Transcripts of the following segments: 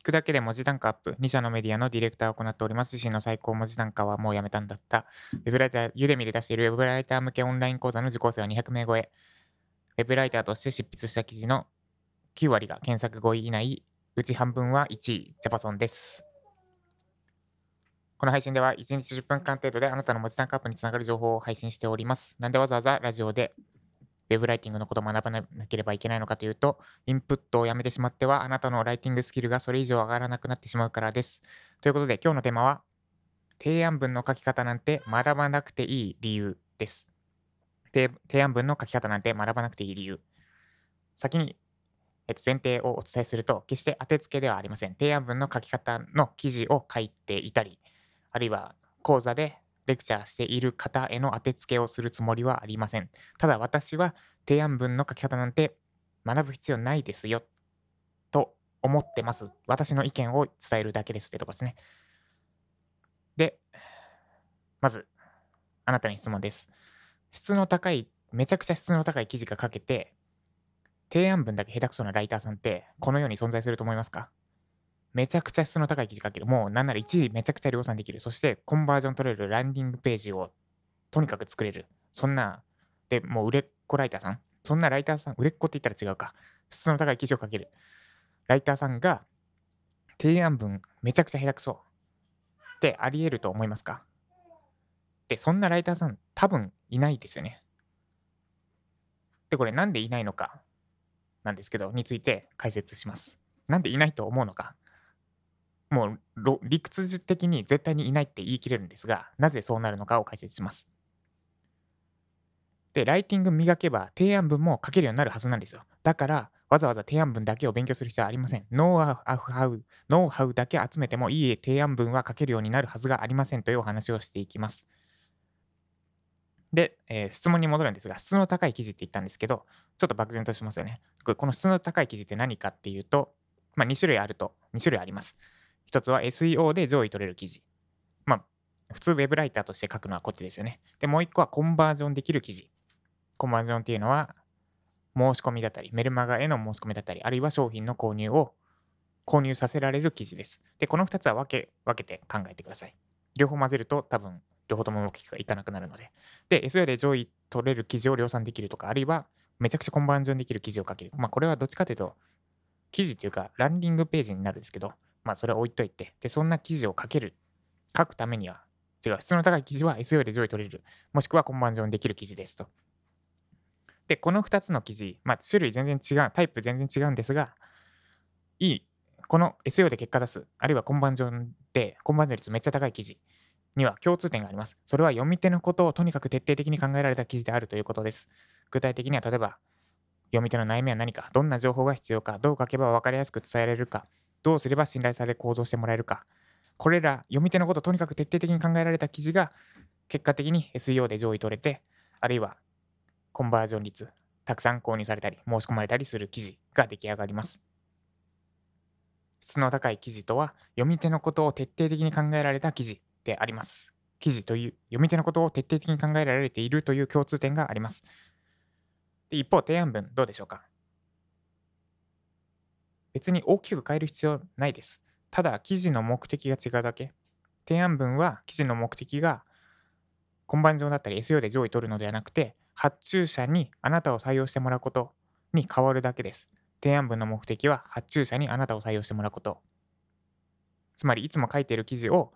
聞くだけで文字単価アップ。2社のメディアのディレクターを行っております。自身の最高文字単価はもうやめたんだった。ウェブライター、ユーデミで出しているウェブライター向けオンライン講座の受講生は200名超え。ウェブライターとして執筆した記事の9割が検索5位以内、うち半分は1位、ジャパソンです。この配信では1日10分間程度であなたの文字単価アップにつながる情報を配信しております。なんでわざわざラジオでウェブライティングのことを学ばなければいけないのかというと、インプットをやめてしまっては、あなたのライティングスキルがそれ以上上がらなくなってしまうからです。ということで、今日のテーマは、提案文の書き方なんて学ばなくていい理由です。提提案文の書き方なんて学ばなくていい理由。先に、えっと、前提をお伝えすると、決して当てつけではありません。提案文の書き方の記事を書いていたり、あるいは講座でレクチャーしている方への当てつけをするつもりはありません。ただ私は提案文の書き方なんて学ぶ必要ないですよと思ってます。私の意見を伝えるだけですってとこですね。で、まず、あなたに質問です。質の高い、めちゃくちゃ質の高い記事が書けて、提案文だけ下手くそなライターさんってこの世に存在すると思いますか？めちゃくちゃ質の高い記事書ける。もうなんなら1位めちゃくちゃ量産できる。そしてコンバージョン取れるランディングページをとにかく作れる。そんな、で、もう売れっ子ライターさん。そんなライターさん、売れっ子って言ったら違うか。質の高い記事を書ける。ライターさんが提案文めちゃくちゃ下手くそってあり得ると思いますか？で、そんなライターさん多分いないですよね。で、これなんでいないのかなんですけど、について解説します。なんでいないと思うのか。もう理屈的に絶対にいないって言い切れるんですが、なぜそうなるのかを解説します。で、ライティング磨けば提案文も書けるようになるはずなんですよ。だから、わざわざ提案文だけを勉強する必要はありません。ノウハウ、ノウハウだけ集めてもいい提案文は書けるようになるはずがありませんというお話をしていきます。で、えー質問に戻るんですが、質の高い記事って言ったんですけど、ちょっと漠然としますよね。ここの質の高い記事って何かっていうと、まあ、2種類あると、2種類あります。一つは SEO で上位取れる記事。まあ、普通ウェブライターとして書くのはこっちですよね。で、もう一個はコンバージョンできる記事。コンバージョンっていうのは、申し込みだったり、メルマガへの申し込みだったり、あるいは商品の購入を購入させられる記事です。で、この2つは分け分けて考えてください。両方混ぜると多分、両方ともうまくいかなくなるので。で、SEO で上位取れる記事を量産できるとか、あるいはめちゃくちゃコンバージョンできる記事を書ける。まあ、これはどっちかというと、記事っていうか、ランディングページになるんですけど、まあ、それは置いといて、で、そんな記事を書ける、書くためには、違う、質の高い記事は SEO で上位取れる、もしくはコンバージョンできる記事ですと。で、この2つの記事、まあ、種類全然違う、タイプ全然違うんですが、いい、この SEO で結果出す、あるいはコンバージョンで、コンバージョン率めっちゃ高い記事には共通点があります。それは読み手のことをとにかく徹底的に考えられた記事であるということです。具体的には、例えば、読み手の悩みは何か、どんな情報が必要か、どう書けば分かりやすく伝えられるか、どうすれば信頼され行動してもらえるか、これら読み手のことをとにかく徹底的に考えられた記事が、結果的に SEO で上位取れて、あるいはコンバージョン率、たくさん購入されたり、申し込まれたりする記事が出来上がります。質の高い記事とは、読み手のことを徹底的に考えられた記事であります。記事という、読み手のことを徹底的に考えられているという共通点があります。で一方、提案文どうでしょうか？別に大きく変える必要ないです。ただ、記事の目的が違うだけ。提案文は記事の目的がコンバージョンだったり SEO で上位取るのではなくて、発注者にあなたを採用してもらうことに変わるだけです。提案文の目的は発注者にあなたを採用してもらうこと。つまり、いつも書いている記事を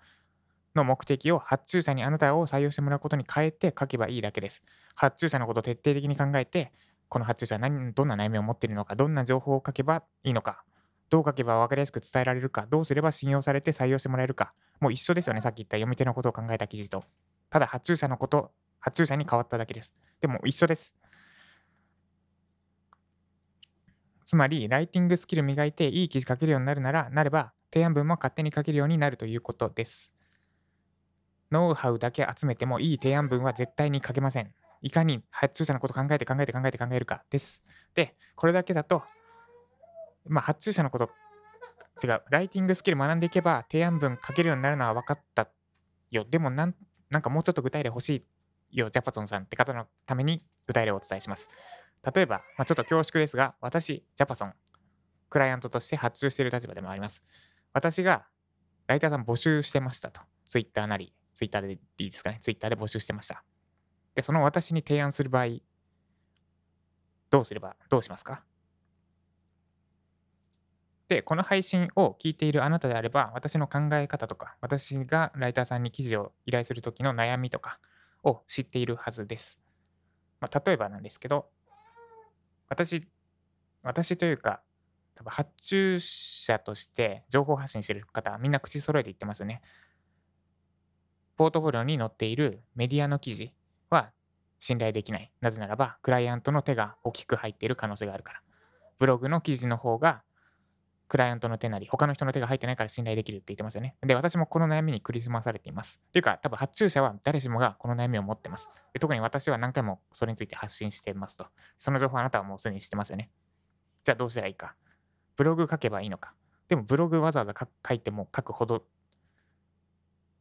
の目的を発注者にあなたを採用してもらうことに変えて書けばいいだけです。発注者のことを徹底的に考えて、この発注者は何どんな悩みを持っているのか、どんな情報を書けばいいのか、どう書けば分かりやすく伝えられるか、どうすれば信用されて採用してもらえるか、もう一緒ですよね、さっき言った読み手のことを考えた記事と。ただ、発注者のこと、発注者に変わっただけです。でも一緒です。つまり、ライティングスキル磨いていい記事書けるようになるなら、なれば、提案文も勝手に書けるようになるということです。ノウハウだけ集めてもいい提案文は絶対に書けません。いかに発注者のこと考えて考えて考えて考えるかです。で、これだけだと、まあ、発注者のこと、違う、ライティングスキル学んでいけば提案文書けるようになるのは分かったよ。でもなん、なんかもうちょっと具体例欲しいよ、ジャパソンさんって方のために具体例をお伝えします。例えば、まあ、ちょっと恐縮ですが、私、ジャパソン、クライアントとして発注している立場でもあります。私がライターさん募集してましたと。ツイッターなり、ツイッターでいいですかね。ツイッターで募集してました。で、その私に提案する場合、どうすれば、どうしますか？で、この配信を聞いているあなたであれば、私の考え方とか、私がライターさんに記事を依頼するときの悩みとかを知っているはずです。まあ、例えばなんですけど、私、私というか、多分発注者として情報発信してる方、みんな口揃えて言ってますよね。ポートフォリオに載っているメディアの記事は信頼できない。なぜならば、クライアントの手が大きく入っている可能性があるから。ブログの記事の方がクライアントの手なり、他の人の手が入ってないから信頼できるって言ってますよね。で、私もこの悩みにクリスマされています。っていうか、多分発注者は誰しもがこの悩みを持ってます。で特に私は何回もそれについて発信していますと。その情報あなたはもうすでに知ってますよね。じゃあどうしたらいいか。ブログ書けばいいのか。でもブログわざわざ書いても書くほど、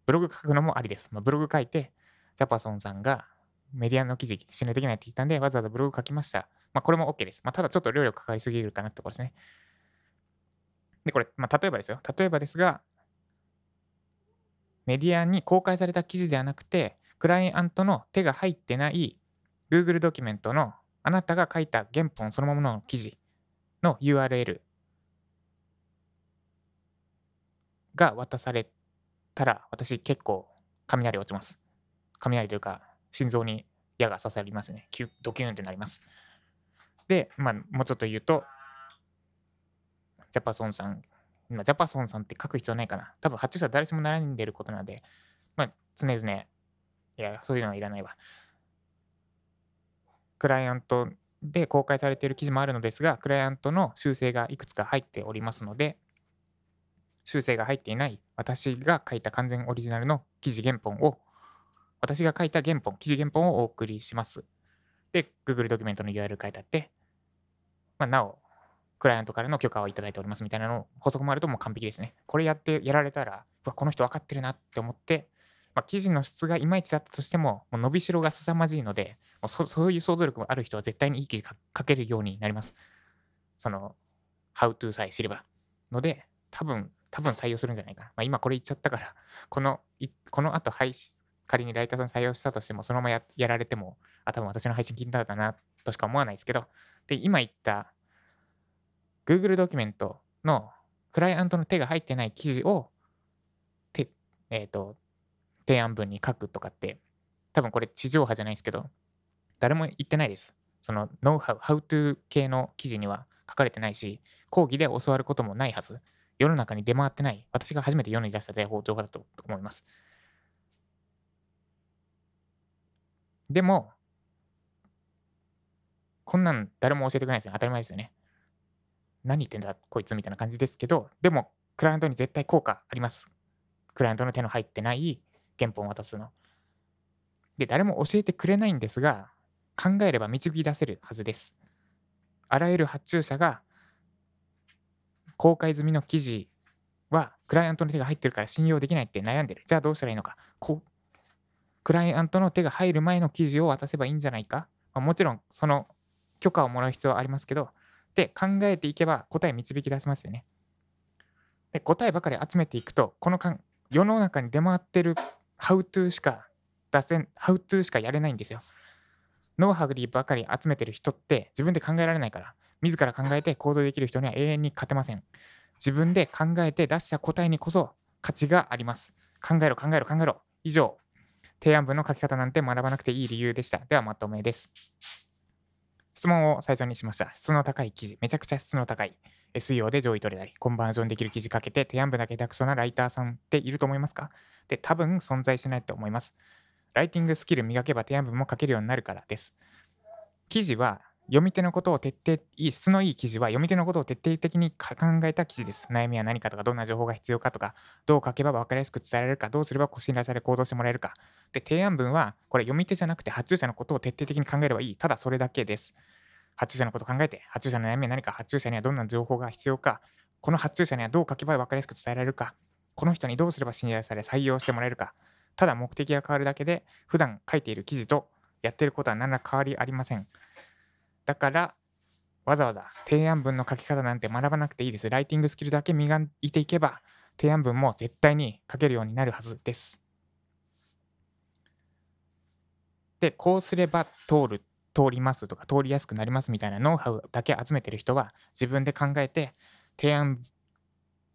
ブログ書くのもありです。まあ、ブログ書いて、ジャパソンさんがメディアの記事信頼できないって言ったんで、わざわざブログ書きました。まあ、これも OK です。まあ、ただちょっと量力かかりすぎるかなってところですね。で、これ、まあ、例えばですよ。例えばですが、メディアに公開された記事ではなくて、クライアントの手が入ってない Google ドキュメントのあなたが書いた原本そのままの記事の URL が渡されたら、私結構雷落ちます。雷というか、心臓に矢が刺さりますね。キュドキューンってなります。で、まあ、もうちょっと言うと、ジャパソンさん、今、ジャパソンさんって書く必要ないかな。多分、発注者誰しも悩んでることなんで、まあ、常々、いや、そういうのはいらないわ。クライアントで公開されている記事もあるのですが、クライアントの修正がいくつか入っておりますので、修正が入っていない私が書いた完全オリジナルの記事原本を、私が書いた原本、記事原本をお送りします。で、Google ドキュメントの URL 書いてあって、まあ、なお、クライアントからの許可をいただいておりますみたいなの補足もあるともう完璧ですね。これやってやられたら、うわ、この人分かってるなって思って、まあ、記事の質がいまいちだったとしても、もう伸びしろが凄まじいので、もうそういう想像力がある人は絶対にいい記事書けるようになります。その、How to さえ知れば。ので、多分、多分採用するんじゃないかな。まあ、今これ言っちゃったから、この、この後配信、仮にライターさん採用したとしても、そのままややられても、あ、多分私の配信聞いたんだな、としか思わないですけど、で、今言った Google ドキュメントのクライアントの手が入ってない記事を、てえっ、ー、と、提案文に書くとかって、多分これ地上波じゃないですけど、誰も言ってないです。そのノウハウ、ハウトゥー系の記事には書かれてないし、講義で教わることもないはず。世の中に出回ってない、私が初めて世に出した情報だと思います。でも、こんなん誰も教えてくれないですよ。当たり前ですよね。何言ってんだこいつみたいな感じですけど、でも、クライアントに絶対効果あります。クライアントの手の入ってない原本を渡すの。で、誰も教えてくれないんですが、考えれば導き出せるはずです。あらゆる発注者が公開済みの記事はクライアントの手が入ってるから信用できないって悩んでる。じゃあどうしたらいいのか。こクライアントの手が入る前の記事を渡せばいいんじゃないか。まあ、もちろんその許可をもらう必要はありますけど、で考えていけば答え導き出せますよね。で答えばかり集めていくと、このかん世の中に出回ってる How to しか出せん、How to しかやれないんですよ。ノウハウリばかり集めてる人って自分で考えられないから、自ら考えて行動できる人には永遠に勝てません。自分で考えて出した答えにこそ価値があります。考えろ、考えろ、考えろ。以上、提案文の書き方なんて学ばなくていい理由でした。ではまとめです。質問を最初にしました。質の高い記事、めちゃくちゃ質の高い SEO で上位取れたり、コンバージョンできる記事書けて提案文だけ下手くそなライターさんっていると思いますか？で、多分存在しないと思います。ライティングスキル磨けば提案文も書けるようになるからです。記事は読み手のことを徹底、質のいい記事は読み手のことを徹底的に考えた記事です。悩みは何かとか、どんな情報が必要かとか、どう書けば分かりやすく伝えられるか、どうすれば信頼され行動してもらえるか。で、提案文は、これ読み手じゃなくて発注者のことを徹底的に考えればいい。ただそれだけです。発注者のことを考えて、発注者の悩みは何か、発注者にはどんな情報が必要か、この発注者にはどう書けば分かりやすく伝えられるか、この人にどうすれば信頼され採用してもらえるか、ただ目的が変わるだけで、普段書いている記事とやっていることは何ら変わりありません。だから、わざわざ提案文の書き方なんて学ばなくていいです。ライティングスキルだけ磨いていけば、提案文も絶対に書けるようになるはずです。で、こうすれば通る、通りますとか通りやすくなりますみたいなノウハウだけ集めてる人は自分で考えて、提案、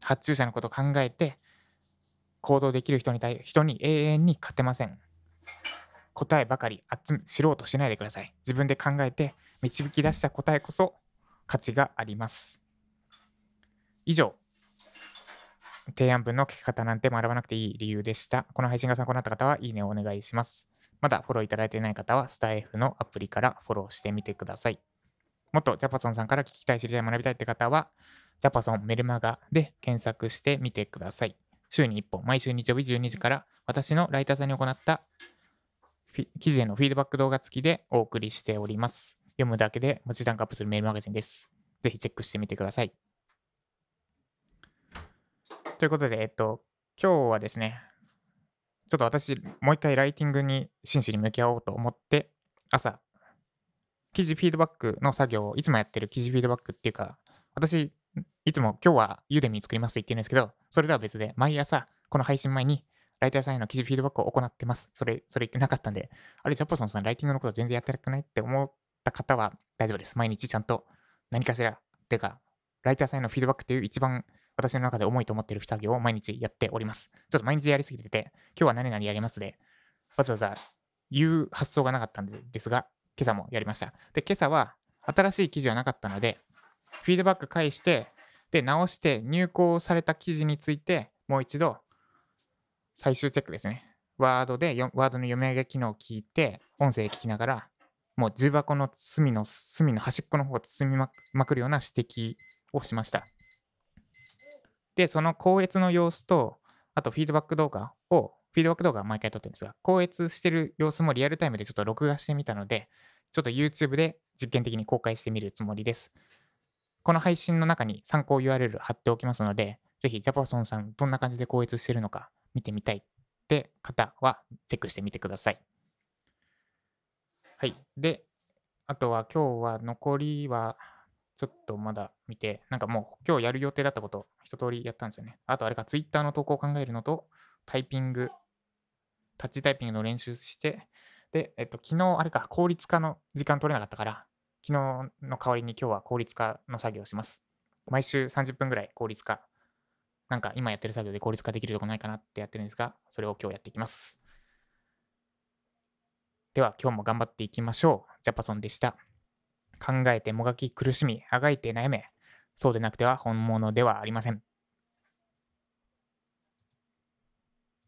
発注者のことを考えて、行動できる人に対人に永遠に勝てません。答えばかり集め知ろうとしないでください。自分で考えて導き出した答えこそ価値があります。以上、提案文の書き方なんて学ばなくていい理由でした。この配信が参考になった方はいいねをお願いします。まだフォローいただいていない方はスタイフのアプリからフォローしてみてください。もっとジャパソンさんから聞きたい、知りたい、学びたいって方は、ジャパソンメルマガで検索してみてください。週に1本、毎週日曜日12時から私のライターさんに行った記事へのフィードバック動画付きでお送りしております。読むだけで文字単価アップするメールマガジンです。ぜひチェックしてみてください。ということで、えっと、今日はですね、ちょっと私、もう一回ライティングに真摯に向き合おうと思って、朝、記事フィードバックの作業をいつもやってる記事フィードバックっていうか、私、いつも今日はユーデミー作りますって言ってるんですけど、それとは別で、毎朝、この配信前に、ライターさんへの記事フィードバックを行ってます。それ、それ言ってなかったんで、あれ、ジャパソンさん、ライティングのこと全然やってなくないって思った方は大丈夫です。毎日ちゃんと何かしら、っていうか、ライターさんへのフィードバックという一番私の中で重いと思っている作業を毎日やっております。ちょっと毎日やりすぎてて、今日は何々やりますで、わざわざ言う発想がなかったんですが、今朝もやりました。で、今朝は新しい記事はなかったので、フィードバック返して、で、直して入稿された記事について、もう一度、最終チェックですね。ワードで、ワードの読み上げ機能を聞いて、音声聞きながら、もう重箱の隅の隅の端っこの方を包みまくるような指摘をしました。で、その校閲の様子と、あとフィードバック動画を、フィードバック動画は毎回撮ってるんですが、校閲してる様子もリアルタイムでちょっと録画してみたので、ちょっと YouTube で実験的に公開してみるつもりです。この配信の中に参考 URL 貼っておきますので、ぜひジャパソンさんどんな感じで校閲してるのか見てみたいって方はチェックしてみてください。はい。で、あとは今日は残りはちょっとまだ見て、なんかもう今日やる予定だったこと一通りやったんですよね。あとあれか Twitter の投稿を考えるのとタイピング、タッチタイピングの練習して、で、えっと、昨日あれか効率化の時間取れなかったから、昨日の代わりに今日は効率化の作業をします。毎週30分ぐらい効率化。なんか今やってる作業で効率化できるとこないかなってやってるんですが、それを今日やっていきます。では今日も頑張っていきましょう。ジャパソンでした。考えてもがき苦しみ、あがいて悩め。そうでなくては本物ではありません。